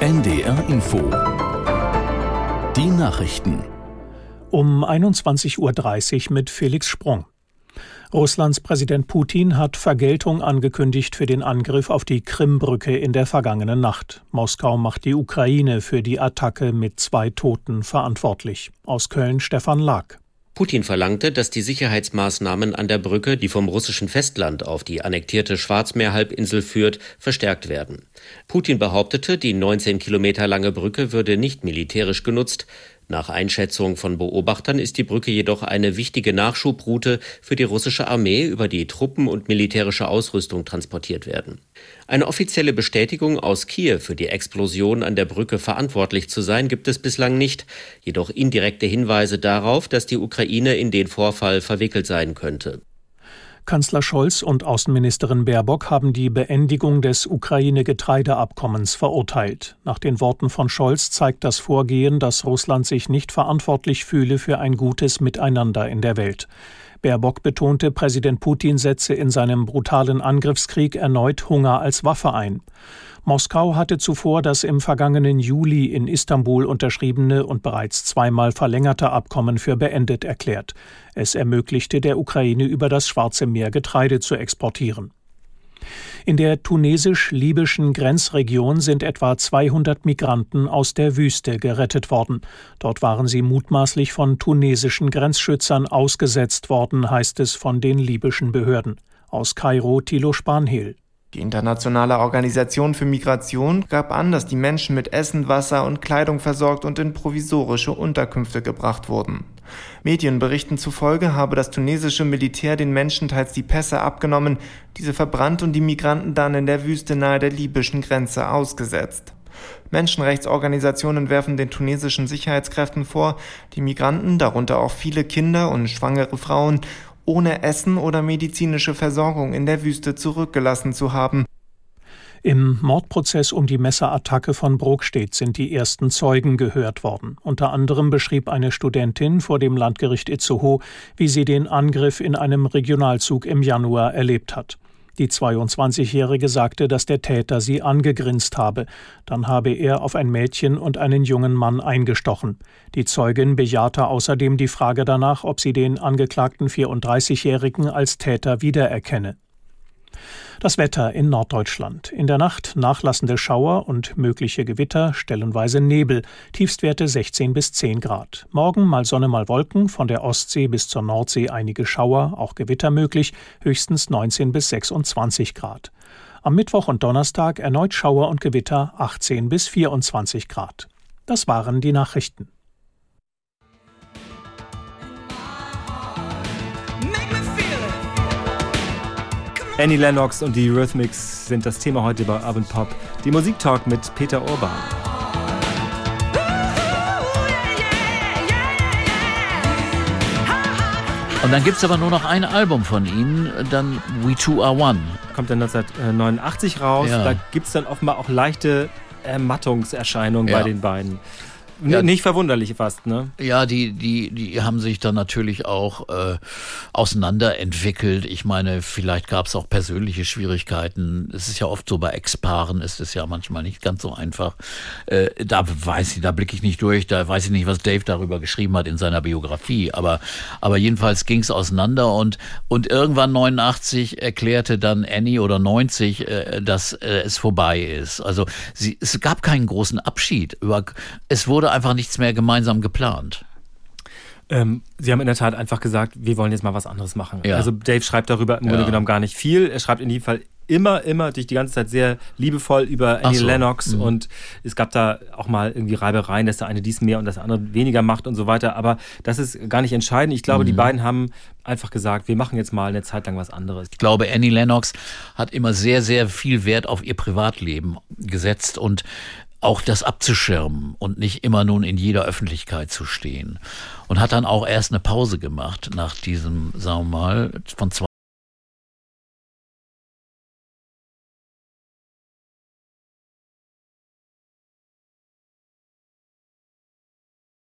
NDR Info. Die Nachrichten. Um 21.30 Uhr mit Felix Sprung. Russlands Präsident Putin hat Vergeltung angekündigt für den Angriff auf die Krimbrücke in der vergangenen Nacht. Moskau macht die Ukraine für die Attacke mit zwei Toten verantwortlich. Aus Köln Stefan Lag. Putin verlangte, dass die Sicherheitsmaßnahmen an der Brücke, die vom russischen Festland auf die annektierte Schwarzmeerhalbinsel führt, verstärkt werden. Putin behauptete, die 19 Kilometer lange Brücke würde nicht militärisch genutzt. Nach Einschätzung von Beobachtern ist die Brücke jedoch eine wichtige Nachschubroute für die russische Armee, über die Truppen und militärische Ausrüstung transportiert werden. Eine offizielle Bestätigung aus Kiew für die Explosion an der Brücke verantwortlich zu sein, gibt es bislang nicht, jedoch indirekte Hinweise darauf, dass die Ukraine in den Vorfall verwickelt sein könnte. Kanzler Scholz und Außenministerin Baerbock haben die Beendigung des Ukraine-Getreideabkommens verurteilt. Nach den Worten von Scholz zeigt das Vorgehen, dass Russland sich nicht verantwortlich fühle für ein gutes Miteinander in der Welt. Baerbock betonte, Präsident Putin setze in seinem brutalen Angriffskrieg erneut Hunger als Waffe ein. Moskau hatte zuvor das im vergangenen Juli in Istanbul unterschriebene und bereits zweimal verlängerte Abkommen für beendet erklärt. Es ermöglichte der Ukraine über das Schwarze Meer Getreide zu exportieren. In der tunesisch-libyschen Grenzregion sind etwa 200 Migranten aus der Wüste gerettet worden. Dort waren sie mutmaßlich von tunesischen Grenzschützern ausgesetzt worden, heißt es von den libyschen Behörden. Aus Kairo Tilo Spanhiel. Die Internationale Organisation für Migration gab an, dass die Menschen mit Essen, Wasser und Kleidung versorgt und in provisorische Unterkünfte gebracht wurden. Medienberichten zufolge habe das tunesische Militär den Menschen teils die Pässe abgenommen, diese verbrannt und die Migranten dann in der Wüste nahe der libyschen Grenze ausgesetzt. Menschenrechtsorganisationen werfen den tunesischen Sicherheitskräften vor, die Migranten, darunter auch viele Kinder und schwangere Frauen, ohne Essen oder medizinische Versorgung in der Wüste zurückgelassen zu haben. Im Mordprozess um die Messerattacke von Brokstedt sind die ersten Zeugen gehört worden. Unter anderem beschrieb eine Studentin vor dem Landgericht Itzehoe, wie sie den Angriff in einem Regionalzug im Januar erlebt hat. Die 22-Jährige sagte, dass der Täter sie angegrinst habe. Dann habe er auf ein Mädchen und einen jungen Mann eingestochen. Die Zeugin bejahte außerdem die Frage danach, ob sie den angeklagten 34-Jährigen als Täter wiedererkenne. Das Wetter in Norddeutschland. In der Nacht nachlassende Schauer und mögliche Gewitter, stellenweise Nebel, Tiefstwerte 16 bis 10 Grad. Morgen mal Sonne, mal Wolken, von der Ostsee bis zur Nordsee einige Schauer, auch Gewitter möglich, höchstens 19 bis 26 Grad. Am Mittwoch und Donnerstag erneut Schauer und Gewitter 18 bis 24 Grad. Das waren die Nachrichten. Annie Lennox und die Rhythmics sind das Thema heute bei Urban Pop. Die Musiktalk mit Peter Urban. Und dann gibt es aber nur noch ein Album von ihnen, dann We Two Are One. Kommt dann 1989 raus. Ja. Da gibt es dann offenbar auch leichte Ermattungserscheinungen ja. bei den beiden. Ja, nicht verwunderlich fast, ne? Ja, die, die, die haben sich dann natürlich auch äh, auseinanderentwickelt. Ich meine, vielleicht gab es auch persönliche Schwierigkeiten. Es ist ja oft so bei Ex-Paaren ist es ja manchmal nicht ganz so einfach. Äh, da weiß ich, da blicke ich nicht durch, da weiß ich nicht, was Dave darüber geschrieben hat in seiner Biografie. Aber, aber jedenfalls ging es auseinander und, und irgendwann 89 erklärte dann Annie oder 90, äh, dass äh, es vorbei ist. Also sie, es gab keinen großen Abschied. Über, es wurde wurde einfach nichts mehr gemeinsam geplant. Ähm, sie haben in der Tat einfach gesagt, wir wollen jetzt mal was anderes machen. Ja. Also Dave schreibt darüber im ja. Grunde genommen gar nicht viel. Er schreibt in jedem Fall immer, immer durch die ganze Zeit sehr liebevoll über Annie so. Lennox mhm. und es gab da auch mal irgendwie Reibereien, dass der eine dies mehr und das andere weniger macht und so weiter. Aber das ist gar nicht entscheidend. Ich glaube, mhm. die beiden haben einfach gesagt, wir machen jetzt mal eine Zeit lang was anderes. Ich glaube, Annie Lennox hat immer sehr, sehr viel Wert auf ihr Privatleben gesetzt und auch das abzuschirmen und nicht immer nun in jeder Öffentlichkeit zu stehen. Und hat dann auch erst eine Pause gemacht nach diesem, sagen wir mal, von